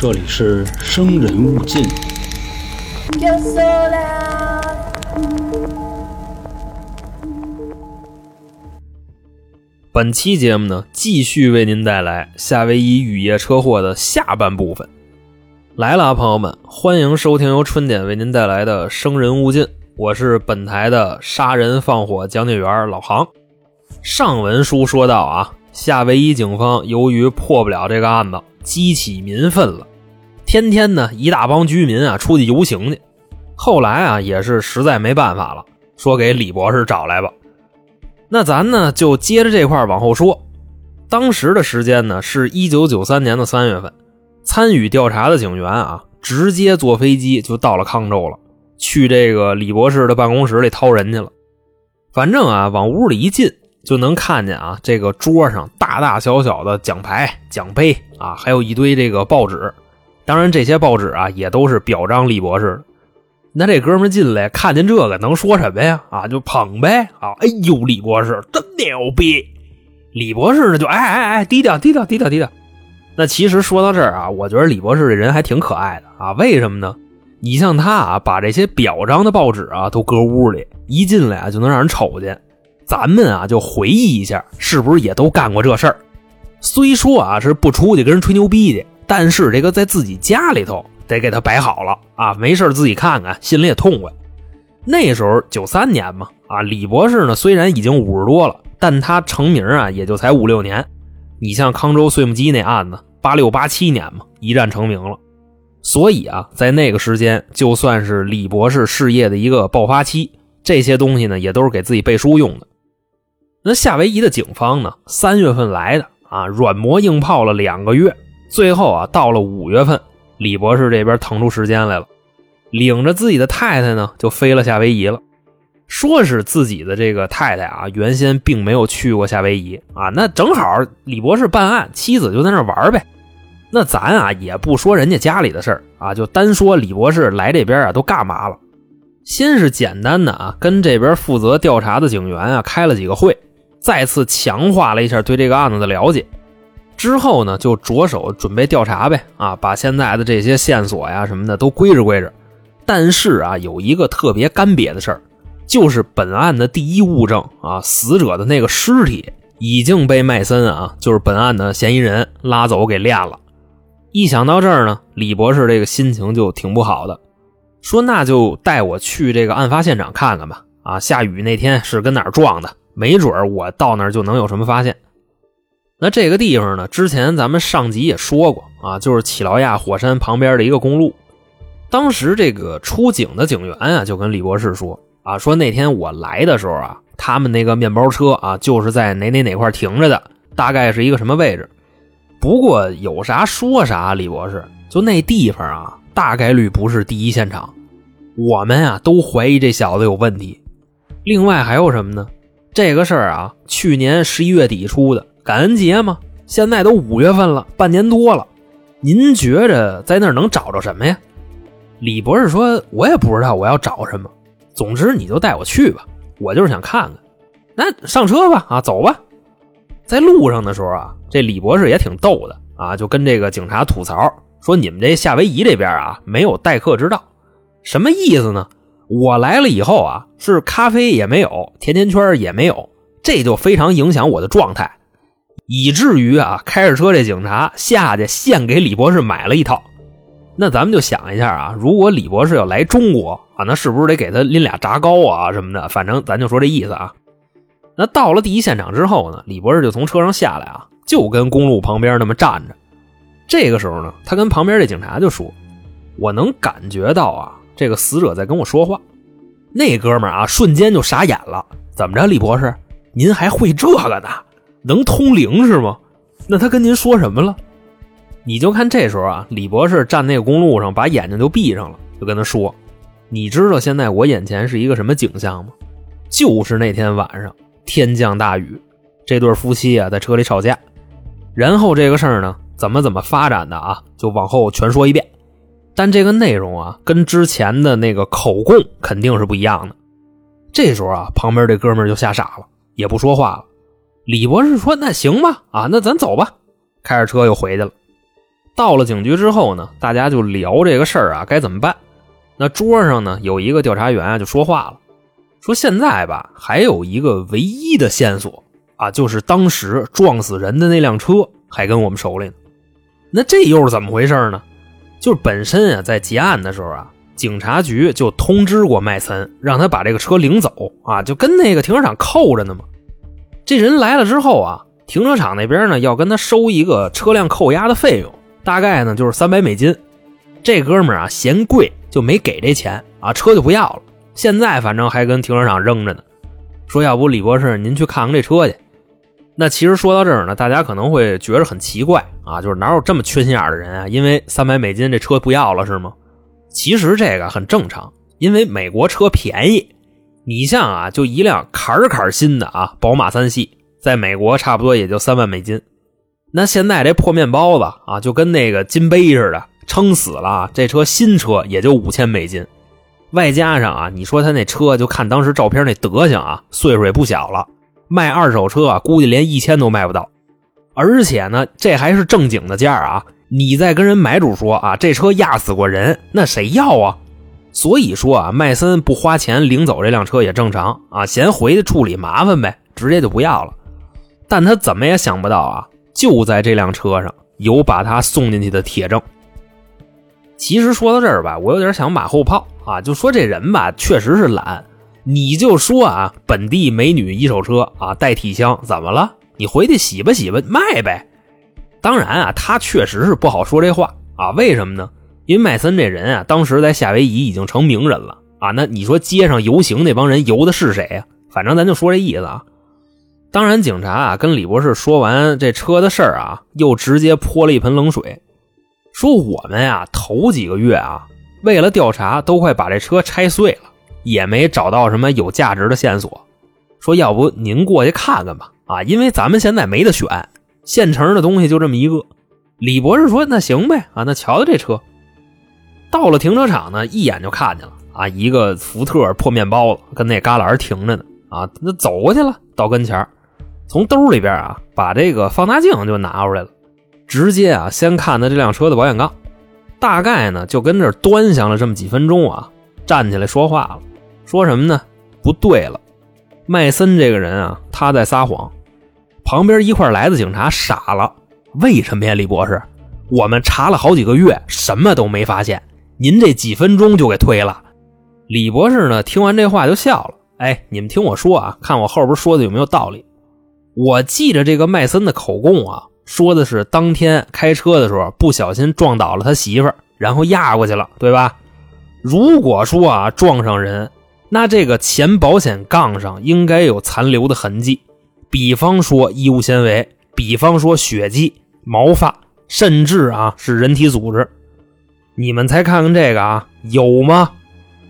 这里是生人勿近。Yo sola. 本期节目呢，继续为您带来夏威夷雨夜车祸的下半部分。来了啊，朋友们，欢迎收听由春点为您带来的《生人勿近》，我是本台的杀人放火讲解员老杭。上文书说到啊，夏威夷警方由于破不了这个案子，激起民愤了，天天呢一大帮居民啊出去游行去。后来啊也是实在没办法了，说给李博士找来吧。那咱呢就接着这块往后说，当时的时间呢是一九九三年的三月份，参与调查的警员啊直接坐飞机就到了康州了，去这个李博士的办公室里掏人去了。反正啊往屋里一进就能看见啊这个桌上大大小小的奖牌、奖杯啊，还有一堆这个报纸。当然这些报纸啊也都是表彰李博士。那这哥们进来看见这个能说什么呀？啊，就捧呗啊！哎呦，李博士真牛逼！李博士呢就哎哎哎，低调低调低调低调。那其实说到这儿啊，我觉得李博士这人还挺可爱的啊。为什么呢？你像他啊，把这些表彰的报纸啊都搁屋里，一进来啊就能让人瞅见。咱们啊就回忆一下，是不是也都干过这事儿？虽说啊是不出去跟人吹牛逼去，但是这个在自己家里头。得给他摆好了啊，没事自己看看，心里也痛快。那时候九三年嘛，啊，李博士呢虽然已经五十多了，但他成名啊也就才五六年。你像康州碎木机那案子，八六八七年嘛，一战成名了。所以啊，在那个时间，就算是李博士事业的一个爆发期，这些东西呢也都是给自己背书用的。那夏威夷的警方呢，三月份来的啊，软磨硬泡了两个月，最后啊到了五月份。李博士这边腾出时间来了，领着自己的太太呢，就飞了夏威夷了。说是自己的这个太太啊，原先并没有去过夏威夷啊。那正好李博士办案，妻子就在那玩呗。那咱啊也不说人家家里的事儿啊，就单说李博士来这边啊都干嘛了。先是简单的啊，跟这边负责调查的警员啊开了几个会，再次强化了一下对这个案子的了解。之后呢，就着手准备调查呗，啊，把现在的这些线索呀什么的都归置归置。但是啊，有一个特别干瘪的事儿，就是本案的第一物证啊，死者的那个尸体已经被麦森啊，就是本案的嫌疑人拉走给晾了。一想到这儿呢，李博士这个心情就挺不好的，说那就带我去这个案发现场看看吧。啊，下雨那天是跟哪儿撞的？没准我到那儿就能有什么发现。那这个地方呢？之前咱们上集也说过啊，就是乞劳亚火山旁边的一个公路。当时这个出警的警员啊，就跟李博士说啊，说那天我来的时候啊，他们那个面包车啊，就是在哪哪哪块停着的，大概是一个什么位置。不过有啥说啥，李博士，就那地方啊，大概率不是第一现场。我们啊都怀疑这小子有问题。另外还有什么呢？这个事儿啊，去年十一月底出的。感恩节嘛，现在都五月份了，半年多了，您觉着在那儿能找着什么呀？李博士说：“我也不知道我要找什么，总之你就带我去吧，我就是想看看。那上车吧，啊，走吧。”在路上的时候啊，这李博士也挺逗的啊，就跟这个警察吐槽说：“你们这夏威夷这边啊，没有待客之道，什么意思呢？我来了以后啊，是咖啡也没有，甜甜圈也没有，这就非常影响我的状态。”以至于啊，开着车这警察下去现给李博士买了一套。那咱们就想一下啊，如果李博士要来中国啊，那是不是得给他拎俩炸糕啊什么的？反正咱就说这意思啊。那到了第一现场之后呢，李博士就从车上下来啊，就跟公路旁边那么站着。这个时候呢，他跟旁边这警察就说：“我能感觉到啊，这个死者在跟我说话。”那哥们儿啊，瞬间就傻眼了。怎么着，李博士，您还会这个呢？能通灵是吗？那他跟您说什么了？你就看这时候啊，李博士站那个公路上，把眼睛就闭上了，就跟他说：“你知道现在我眼前是一个什么景象吗？就是那天晚上天降大雨，这对夫妻啊在车里吵架，然后这个事儿呢怎么怎么发展的啊，就往后全说一遍。但这个内容啊，跟之前的那个口供肯定是不一样的。这时候啊，旁边这哥们就吓傻了，也不说话了。李博士说：“那行吧，啊，那咱走吧。”开着车又回去了。到了警局之后呢，大家就聊这个事儿啊，该怎么办？那桌上呢有一个调查员啊就说话了，说现在吧还有一个唯一的线索啊，就是当时撞死人的那辆车还跟我们手里呢。那这又是怎么回事呢？就是本身啊在结案的时候啊，警察局就通知过麦森，让他把这个车领走啊，就跟那个停车场扣着呢嘛。这人来了之后啊，停车场那边呢要跟他收一个车辆扣押的费用，大概呢就是三百美金。这哥们儿啊嫌贵。就没给这钱啊，车就不要了。现在反正还跟停车场扔着呢。说要不李博士您去看看这车去。那其实说到这儿呢，大家可能会觉得很奇怪啊，就是哪有这么缺心眼的人啊？因为三百美金这车不要了是吗？其实这个很正常，因为美国车便宜。你像啊，就一辆坎坎新的啊，宝马三系，在美国差不多也就三万美金。那现在这破面包子啊，就跟那个金杯似的。撑死了，这车新车也就五千美金，外加上啊，你说他那车就看当时照片那德行啊，岁数也不小了，卖二手车啊，估计连一千都卖不到。而且呢，这还是正经的价啊，你再跟人买主说啊，这车压死过人，那谁要啊？所以说啊，麦森不花钱领走这辆车也正常啊，嫌回去处理麻烦呗，直接就不要了。但他怎么也想不到啊，就在这辆车上有把他送进去的铁证。其实说到这儿吧，我有点想马后炮啊，就说这人吧，确实是懒。你就说啊，本地美女一手车啊，带体香，怎么了？你回去洗吧洗吧，卖呗。当然啊，他确实是不好说这话啊。为什么呢？因为麦森这人啊，当时在夏威夷已经成名人了啊。那你说街上游行那帮人游的是谁啊？反正咱就说这意思啊。当然，警察啊跟李博士说完这车的事儿啊，又直接泼了一盆冷水。说我们呀，头几个月啊，为了调查，都快把这车拆碎了，也没找到什么有价值的线索。说要不您过去看看吧，啊，因为咱们现在没得选，现成的东西就这么一个。李博士说：“那行呗，啊，那瞧瞧这车。”到了停车场呢，一眼就看见了啊，一个福特破面包子跟那旮旯停着呢，啊，那走过去了，到跟前从兜里边啊，把这个放大镜就拿出来了。直接啊，先看的这辆车的保险杠，大概呢就跟这端详了这么几分钟啊，站起来说话了，说什么呢？不对了，麦森这个人啊，他在撒谎。旁边一块来的警察傻了，为什么呀，李博士？我们查了好几个月，什么都没发现，您这几分钟就给推了。李博士呢，听完这话就笑了。哎，你们听我说啊，看我后边说的有没有道理？我记着这个麦森的口供啊。说的是当天开车的时候不小心撞倒了他媳妇儿，然后压过去了，对吧？如果说啊撞上人，那这个前保险杠上应该有残留的痕迹，比方说衣物纤维，比方说血迹、毛发，甚至啊是人体组织。你们才看看这个啊，有吗？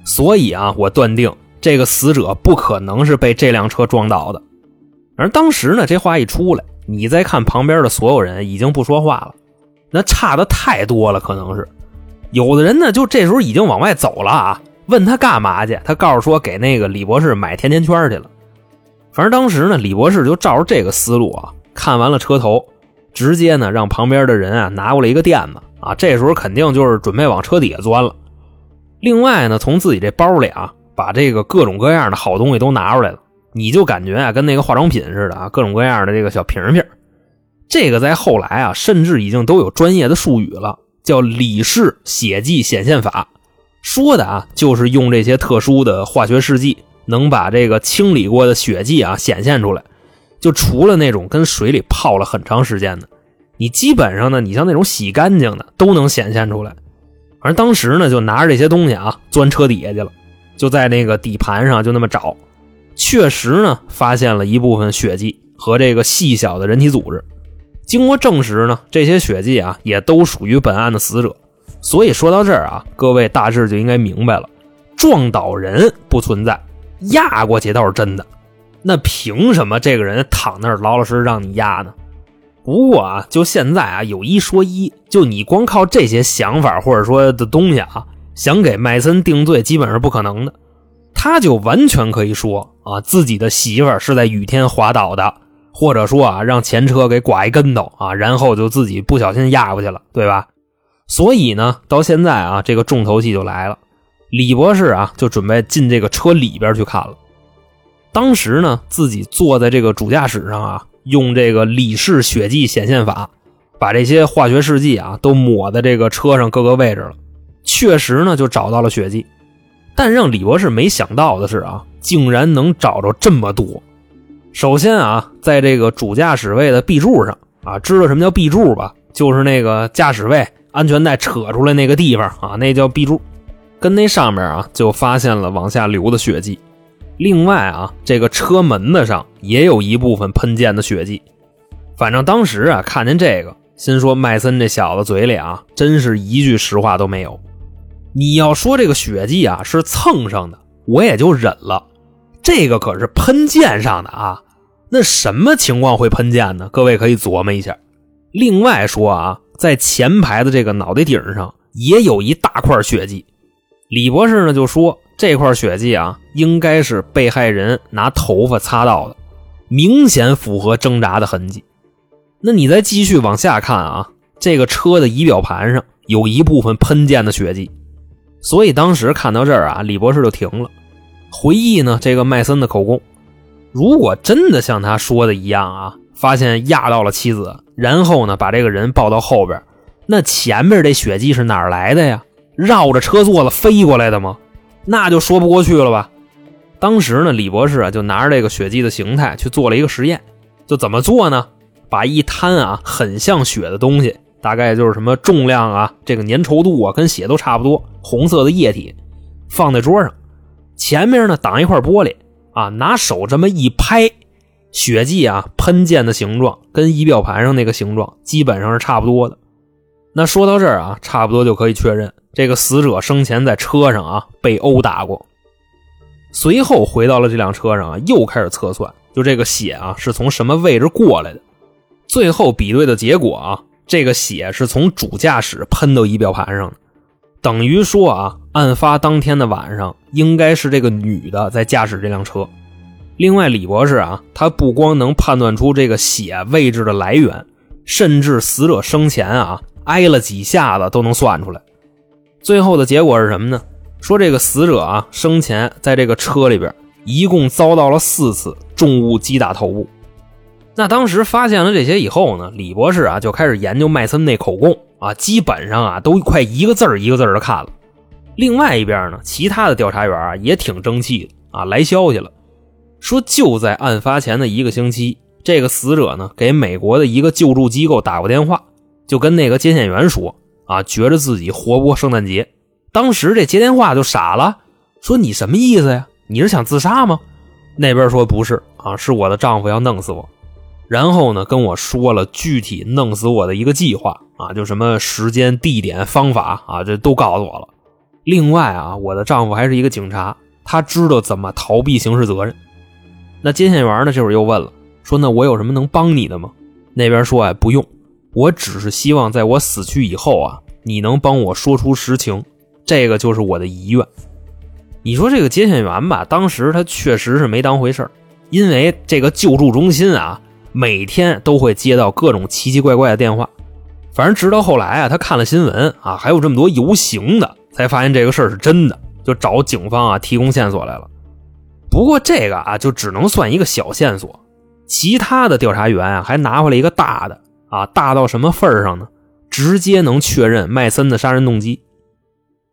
所以啊，我断定这个死者不可能是被这辆车撞倒的。而当时呢，这话一出来。你再看旁边的所有人已经不说话了，那差的太多了，可能是有的人呢，就这时候已经往外走了啊。问他干嘛去？他告诉说给那个李博士买甜甜圈去了。反正当时呢，李博士就照着这个思路啊，看完了车头，直接呢让旁边的人啊拿过来一个垫子啊，这时候肯定就是准备往车底下钻了。另外呢，从自己这包里啊，把这个各种各样的好东西都拿出来了。你就感觉啊，跟那个化妆品似的啊，各种各样的这个小瓶瓶。这个在后来啊，甚至已经都有专业的术语了，叫李氏血迹显现法。说的啊，就是用这些特殊的化学试剂，能把这个清理过的血迹啊显现出来。就除了那种跟水里泡了很长时间的，你基本上呢，你像那种洗干净的都能显现出来。反正当时呢，就拿着这些东西啊，钻车底下去了，就在那个底盘上就那么找。确实呢，发现了一部分血迹和这个细小的人体组织。经过证实呢，这些血迹啊也都属于本案的死者。所以说到这儿啊，各位大致就应该明白了：撞倒人不存在，压过去倒是真的。那凭什么这个人躺那儿老老实实让你压呢？不过啊，就现在啊，有一说一，就你光靠这些想法或者说的东西啊，想给麦森定罪，基本是不可能的。他就完全可以说啊，自己的媳妇儿是在雨天滑倒的，或者说啊，让前车给剐一跟头啊，然后就自己不小心压过去了，对吧？所以呢，到现在啊，这个重头戏就来了，李博士啊就准备进这个车里边去看了。当时呢，自己坐在这个主驾驶上啊，用这个李氏血迹显现法，把这些化学试剂啊都抹在这个车上各个位置了。确实呢，就找到了血迹。但让李博士没想到的是啊，竟然能找着这么多。首先啊，在这个主驾驶位的 B 柱上啊，知道什么叫 B 柱吧？就是那个驾驶位安全带扯出来那个地方啊，那叫 B 柱。跟那上面啊，就发现了往下流的血迹。另外啊，这个车门子上也有一部分喷溅的血迹。反正当时啊，看见这个，心说麦森这小子嘴里啊，真是一句实话都没有。你要说这个血迹啊是蹭上的，我也就忍了。这个可是喷溅上的啊，那什么情况会喷溅呢？各位可以琢磨一下。另外说啊，在前排的这个脑袋顶上也有一大块血迹。李博士呢就说。这块血迹啊，应该是被害人拿头发擦到的，明显符合挣扎的痕迹。那你再继续往下看啊，这个车的仪表盘上有一部分喷溅的血迹，所以当时看到这儿啊，李博士就停了，回忆呢这个麦森的口供。如果真的像他说的一样啊，发现压到了妻子，然后呢把这个人抱到后边，那前面这血迹是哪来的呀？绕着车座子飞过来的吗？那就说不过去了吧？当时呢，李博士啊就拿着这个血迹的形态去做了一个实验，就怎么做呢？把一滩啊很像血的东西，大概就是什么重量啊，这个粘稠度啊跟血都差不多，红色的液体放在桌上，前面呢挡一块玻璃啊，拿手这么一拍，血迹啊喷溅的形状跟仪表盘上那个形状基本上是差不多的。那说到这儿啊，差不多就可以确认。这个死者生前在车上啊被殴打过，随后回到了这辆车上啊，又开始测算，就这个血啊是从什么位置过来的。最后比对的结果啊，这个血是从主驾驶喷到仪表盘上的，等于说啊，案发当天的晚上应该是这个女的在驾驶这辆车。另外，李博士啊，他不光能判断出这个血位置的来源，甚至死者生前啊挨了几下子都能算出来。最后的结果是什么呢？说这个死者啊，生前在这个车里边，一共遭到了四次重物击打头部。那当时发现了这些以后呢，李博士啊就开始研究麦森那口供啊，基本上啊都快一个字一个字的看了。另外一边呢，其他的调查员啊也挺争气的啊，来消息了，说就在案发前的一个星期，这个死者呢给美国的一个救助机构打过电话，就跟那个接线员说。啊，觉着自己活不过圣诞节，当时这接电话就傻了，说你什么意思呀？你是想自杀吗？那边说不是啊，是我的丈夫要弄死我，然后呢跟我说了具体弄死我的一个计划啊，就什么时间、地点、方法啊，这都告诉我了。另外啊，我的丈夫还是一个警察，他知道怎么逃避刑事责任。那接线员呢这会儿又问了，说那我有什么能帮你的吗？那边说哎不用。我只是希望在我死去以后啊，你能帮我说出实情，这个就是我的遗愿。你说这个接线员吧，当时他确实是没当回事因为这个救助中心啊，每天都会接到各种奇奇怪怪的电话。反正直到后来啊，他看了新闻啊，还有这么多游行的，才发现这个事儿是真的，就找警方啊提供线索来了。不过这个啊，就只能算一个小线索，其他的调查员啊，还拿回来一个大的。啊，大到什么份上呢？直接能确认麦森的杀人动机。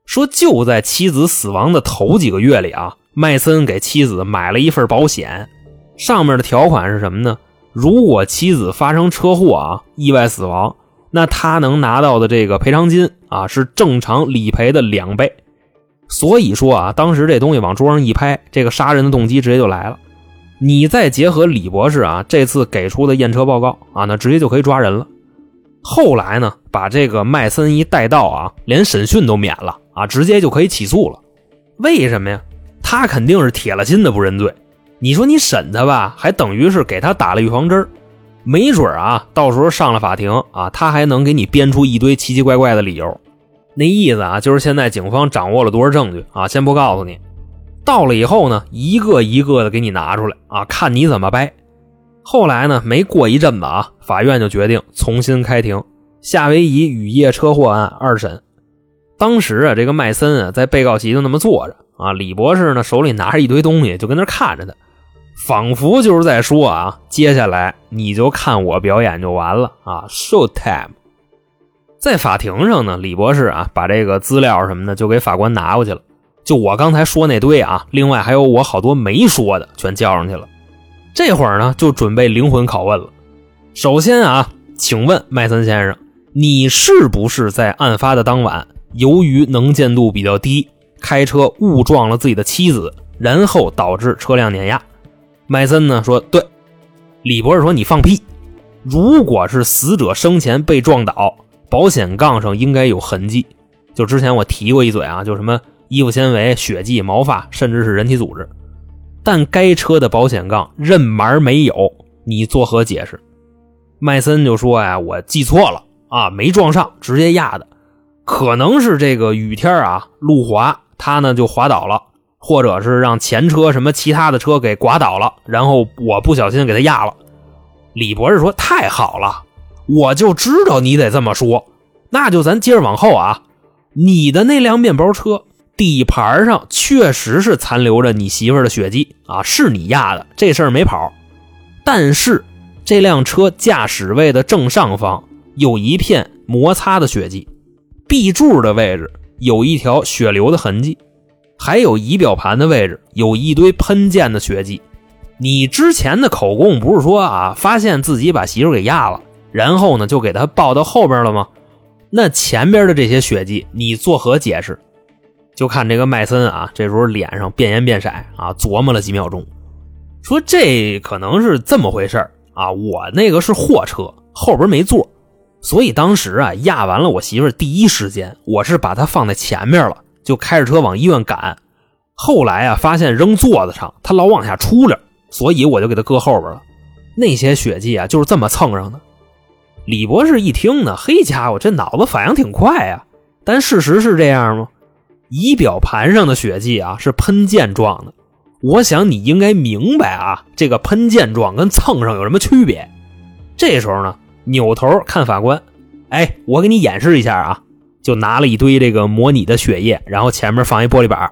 说就在妻子死亡的头几个月里啊，麦森给妻子买了一份保险，上面的条款是什么呢？如果妻子发生车祸啊，意外死亡，那他能拿到的这个赔偿金啊，是正常理赔的两倍。所以说啊，当时这东西往桌上一拍，这个杀人的动机直接就来了。你再结合李博士啊这次给出的验车报告啊，那直接就可以抓人了。后来呢，把这个麦森一带到啊，连审讯都免了啊，直接就可以起诉了。为什么呀？他肯定是铁了心的不认罪。你说你审他吧，还等于是给他打了预防针没准啊，到时候上了法庭啊，他还能给你编出一堆奇奇怪怪的理由。那意思啊，就是现在警方掌握了多少证据啊，先不告诉你。到了以后呢，一个一个的给你拿出来啊，看你怎么掰。后来呢，没过一阵子啊，法院就决定重新开庭，夏威夷雨夜车祸案二审。当时啊，这个麦森啊在被告席就那么坐着啊，李博士呢手里拿着一堆东西，就跟那看着他，仿佛就是在说啊，接下来你就看我表演就完了啊，show time。在法庭上呢，李博士啊把这个资料什么的就给法官拿过去了，就我刚才说那堆啊，另外还有我好多没说的，全交上去了。这会儿呢，就准备灵魂拷问了。首先啊，请问麦森先生，你是不是在案发的当晚？由于能见度比较低，开车误撞了自己的妻子，然后导致车辆碾压。麦森呢说对，李博士说你放屁。如果是死者生前被撞倒，保险杠上应该有痕迹。就之前我提过一嘴啊，就什么衣服纤维、血迹、毛发，甚至是人体组织。但该车的保险杠刃麻没有，你作何解释？麦森就说呀，我记错了啊，没撞上，直接压的。可能是这个雨天啊，路滑，他呢就滑倒了，或者是让前车什么其他的车给刮倒了，然后我不小心给他压了。李博士说：“太好了，我就知道你得这么说。那就咱接着往后啊，你的那辆面包车底盘上确实是残留着你媳妇的血迹啊，是你压的，这事儿没跑。但是这辆车驾驶位的正上方有一片摩擦的血迹。”B 柱的位置有一条血流的痕迹，还有仪表盘的位置有一堆喷溅的血迹。你之前的口供不是说啊，发现自己把媳妇给压了，然后呢就给他抱到后边了吗？那前边的这些血迹你作何解释？就看这个麦森啊，这时候脸上变颜变色啊，琢磨了几秒钟，说这可能是这么回事啊，我那个是货车，后边没座。所以当时啊，压完了我媳妇第一时间，我是把她放在前面了，就开着车往医院赶。后来啊，发现扔座子上，她老往下出溜，所以我就给她搁后边了。那些血迹啊，就是这么蹭上的。李博士一听呢，嘿家伙，这脑子反应挺快呀。但事实是这样吗？仪表盘上的血迹啊，是喷溅状的。我想你应该明白啊，这个喷溅状跟蹭上有什么区别？这时候呢？扭头看法官，哎，我给你演示一下啊！就拿了一堆这个模拟的血液，然后前面放一玻璃板。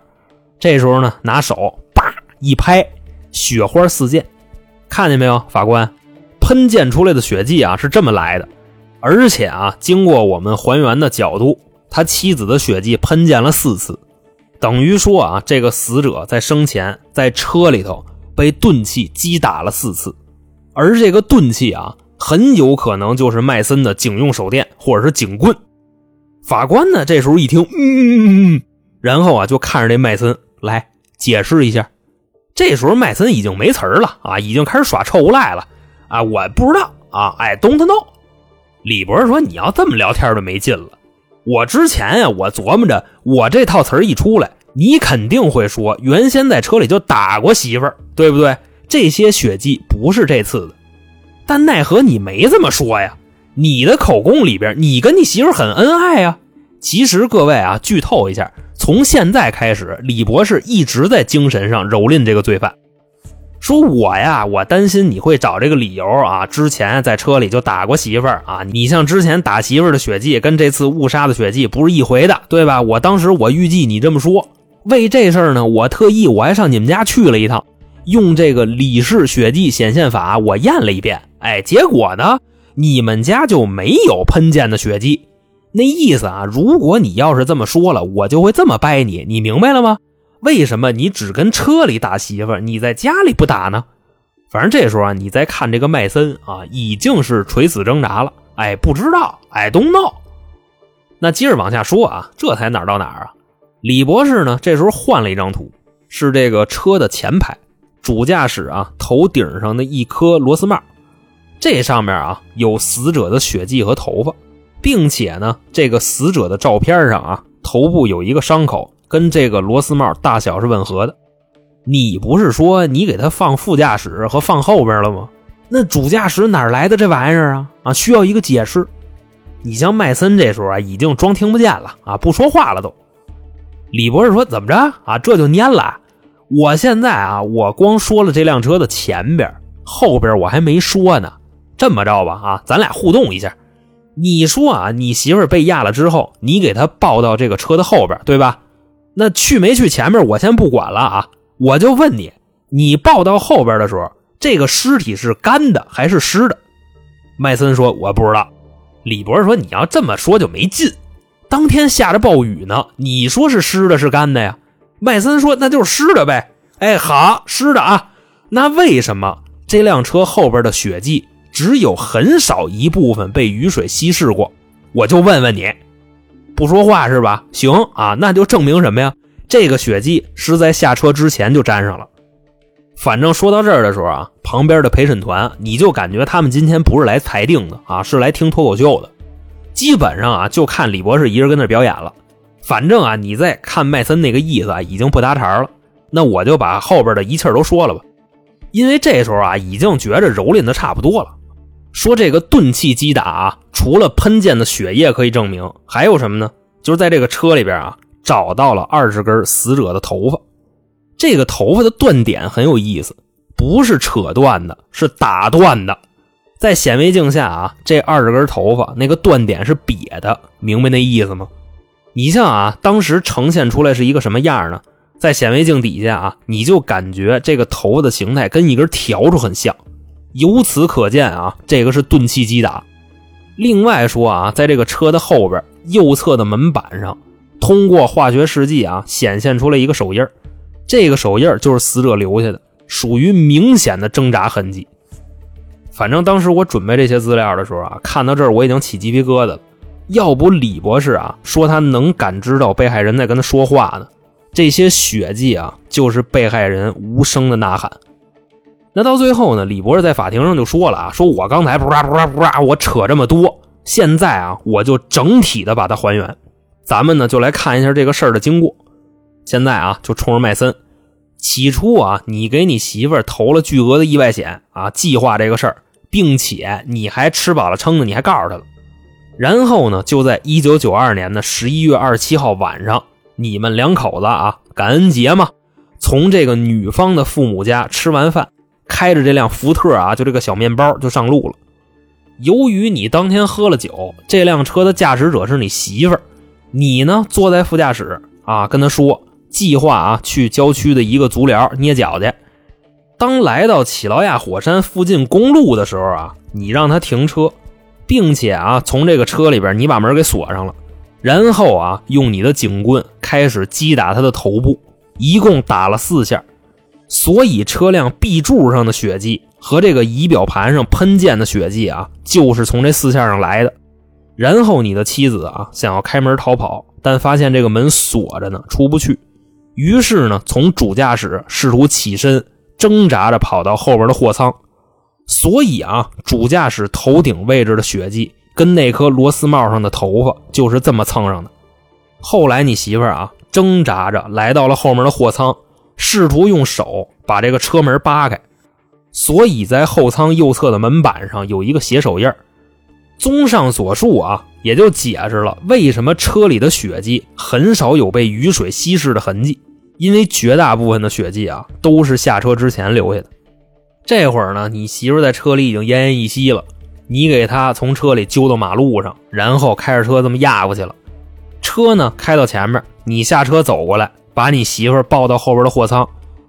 这时候呢，拿手叭一拍，雪花四溅，看见没有？法官，喷溅出来的血迹啊是这么来的，而且啊，经过我们还原的角度，他妻子的血迹喷溅了四次，等于说啊，这个死者在生前在车里头被钝器击打了四次，而这个钝器啊。很有可能就是麦森的警用手电或者是警棍。法官呢，这时候一听，嗯，然后啊，就看着这麦森来解释一下。这时候麦森已经没词儿了啊，已经开始耍臭无赖了啊！我不知道啊，哎，don't know。李博说：“你要这么聊天就没劲了。我之前呀，我琢磨着，我这套词儿一出来，你肯定会说原先在车里就打过媳妇儿，对不对？这些血迹不是这次的。”但奈何你没这么说呀？你的口供里边，你跟你媳妇很恩爱呀。其实各位啊，剧透一下，从现在开始，李博士一直在精神上蹂躏这个罪犯。说我呀，我担心你会找这个理由啊。之前在车里就打过媳妇儿啊，你像之前打媳妇儿的血迹，跟这次误杀的血迹不是一回的，对吧？我当时我预计你这么说，为这事儿呢，我特意我还上你们家去了一趟。用这个李氏血迹显现法，我验了一遍，哎，结果呢，你们家就没有喷溅的血迹。那意思啊，如果你要是这么说了，我就会这么掰你，你明白了吗？为什么你只跟车里打媳妇，你在家里不打呢？反正这时候啊，你再看这个麦森啊，已经是垂死挣扎了，哎，不知道，哎，东闹。那接着往下说啊，这才哪儿到哪儿啊？李博士呢，这时候换了一张图，是这个车的前排。主驾驶啊，头顶上的一颗螺丝帽，这上面啊有死者的血迹和头发，并且呢，这个死者的照片上啊，头部有一个伤口，跟这个螺丝帽大小是吻合的。你不是说你给他放副驾驶和放后边了吗？那主驾驶哪来的这玩意儿啊？啊，需要一个解释。你像麦森这时候啊，已经装听不见了啊，不说话了都。李博士说：“怎么着啊？这就蔫了？”我现在啊，我光说了这辆车的前边，后边我还没说呢。这么着吧，啊，咱俩互动一下。你说啊，你媳妇被压了之后，你给她抱到这个车的后边，对吧？那去没去前面，我先不管了啊，我就问你，你抱到后边的时候，这个尸体是干的还是湿的？麦森说我不知道。李博说你要这么说就没劲，当天下着暴雨呢，你说是湿的是干的呀？麦森说那就是湿的呗。哎，好，湿的啊。那为什么这辆车后边的血迹？只有很少一部分被雨水稀释过，我就问问你，不说话是吧？行啊，那就证明什么呀？这个血迹是在下车之前就沾上了。反正说到这儿的时候啊，旁边的陪审团你就感觉他们今天不是来裁定的啊，是来听脱口秀的。基本上啊，就看李博士一个人跟那表演了。反正啊，你在看麦森那个意思啊，已经不搭茬了。那我就把后边的一切都说了吧，因为这时候啊，已经觉着蹂躏的差不多了。说这个钝器击打啊，除了喷溅的血液可以证明，还有什么呢？就是在这个车里边啊，找到了二十根死者的头发。这个头发的断点很有意思，不是扯断的，是打断的。在显微镜下啊，这二十根头发那个断点是瘪的，明白那意思吗？你像啊，当时呈现出来是一个什么样呢？在显微镜底下啊，你就感觉这个头发的形态跟一根笤帚很像。由此可见啊，这个是钝器击打。另外说啊，在这个车的后边右侧的门板上，通过化学试剂啊，显现出来一个手印这个手印就是死者留下的，属于明显的挣扎痕迹。反正当时我准备这些资料的时候啊，看到这儿我已经起鸡皮疙瘩了。要不李博士啊说他能感知到被害人在跟他说话呢？这些血迹啊，就是被害人无声的呐喊。那到最后呢？李博士在法庭上就说了啊，说我刚才不啦不啦不啦，我扯这么多，现在啊，我就整体的把它还原。咱们呢就来看一下这个事儿的经过。现在啊，就冲着麦森，起初啊，你给你媳妇儿投了巨额的意外险啊，计划这个事儿，并且你还吃饱了撑的，你还告诉他了。然后呢，就在一九九二年的十一月二十七号晚上，你们两口子啊，感恩节嘛，从这个女方的父母家吃完饭。开着这辆福特啊，就这个小面包就上路了。由于你当天喝了酒，这辆车的驾驶者是你媳妇儿，你呢坐在副驾驶啊，跟他说计划啊去郊区的一个足疗捏脚去。当来到乞劳亚火山附近公路的时候啊，你让他停车，并且啊从这个车里边你把门给锁上了，然后啊用你的警棍开始击打他的头部，一共打了四下。所以车辆壁柱上的血迹和这个仪表盘上喷溅的血迹啊，就是从这四下上来的。然后你的妻子啊想要开门逃跑，但发现这个门锁着呢，出不去。于是呢，从主驾驶试图起身，挣扎着跑到后边的货舱。所以啊，主驾驶头顶位置的血迹跟那颗螺丝帽上的头发就是这么蹭上的。后来你媳妇儿啊挣扎着来到了后面的货舱。试图用手把这个车门扒开，所以在后舱右侧的门板上有一个血手印综上所述啊，也就解释了为什么车里的血迹很少有被雨水稀释的痕迹，因为绝大部分的血迹啊都是下车之前留下的。这会儿呢，你媳妇在车里已经奄奄一息了，你给她从车里揪到马路上，然后开着车这么压过去了。车呢开到前面，你下车走过来。把你媳妇抱到后边的货仓，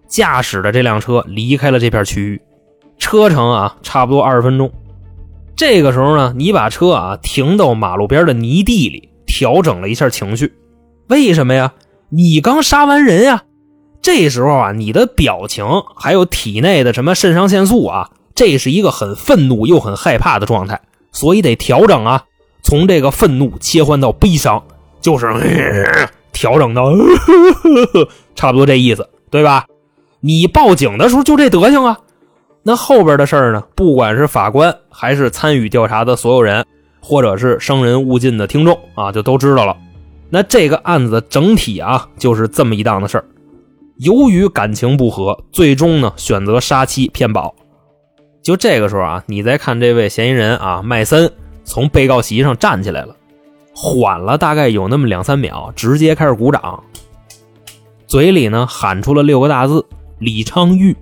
驾驶着这辆车离开了这片区域，车程啊差不多二十分钟。这个时候呢，你把车啊停到马路边的泥地里，调整了一下情绪。为什么呀？你刚杀完人呀！这时候啊，你的表情还有体内的什么肾上腺素啊，这是一个很愤怒又很害怕的状态，所以得调整啊，从这个愤怒切换到悲伤，就是。调整到 差不多这意思，对吧？你报警的时候就这德行啊？那后边的事儿呢？不管是法官还是参与调查的所有人，或者是生人勿近的听众啊，就都知道了。那这个案子整体啊，就是这么一档子事儿。由于感情不和，最终呢选择杀妻骗保。就这个时候啊，你再看这位嫌疑人啊，麦森从被告席上站起来了。缓了大概有那么两三秒，直接开始鼓掌，嘴里呢喊出了六个大字：“李昌钰，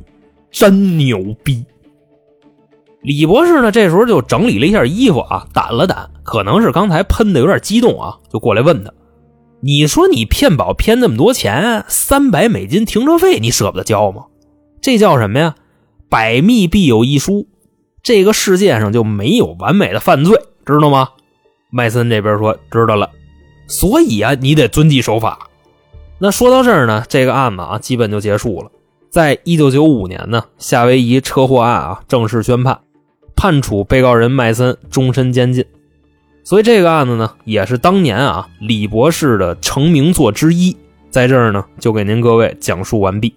真牛逼！”李博士呢，这时候就整理了一下衣服啊，掸了掸，可能是刚才喷的有点激动啊，就过来问他：“你说你骗保骗那么多钱，三百美金停车费你舍不得交吗？这叫什么呀？百密必有一疏，这个世界上就没有完美的犯罪，知道吗？”麦森这边说：“知道了。”所以啊，你得遵纪守法。那说到这儿呢，这个案子啊，基本就结束了。在一九九五年呢，夏威夷车祸案啊正式宣判。判处被告人麦森终身监禁，所以这个案子呢，也是当年啊李博士的成名作之一，在这儿呢就给您各位讲述完毕。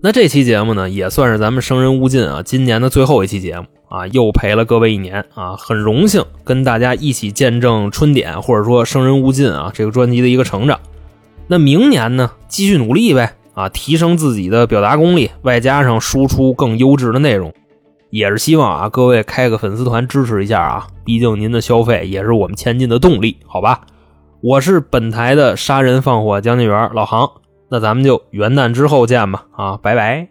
那这期节目呢，也算是咱们生人勿近啊今年的最后一期节目啊，又陪了各位一年啊，很荣幸跟大家一起见证春点或者说生人勿近啊这个专辑的一个成长。那明年呢，继续努力呗啊，提升自己的表达功力，外加上输出更优质的内容。也是希望啊，各位开个粉丝团支持一下啊，毕竟您的消费也是我们前进的动力，好吧？我是本台的杀人放火讲解员老杭，那咱们就元旦之后见吧，啊，拜拜。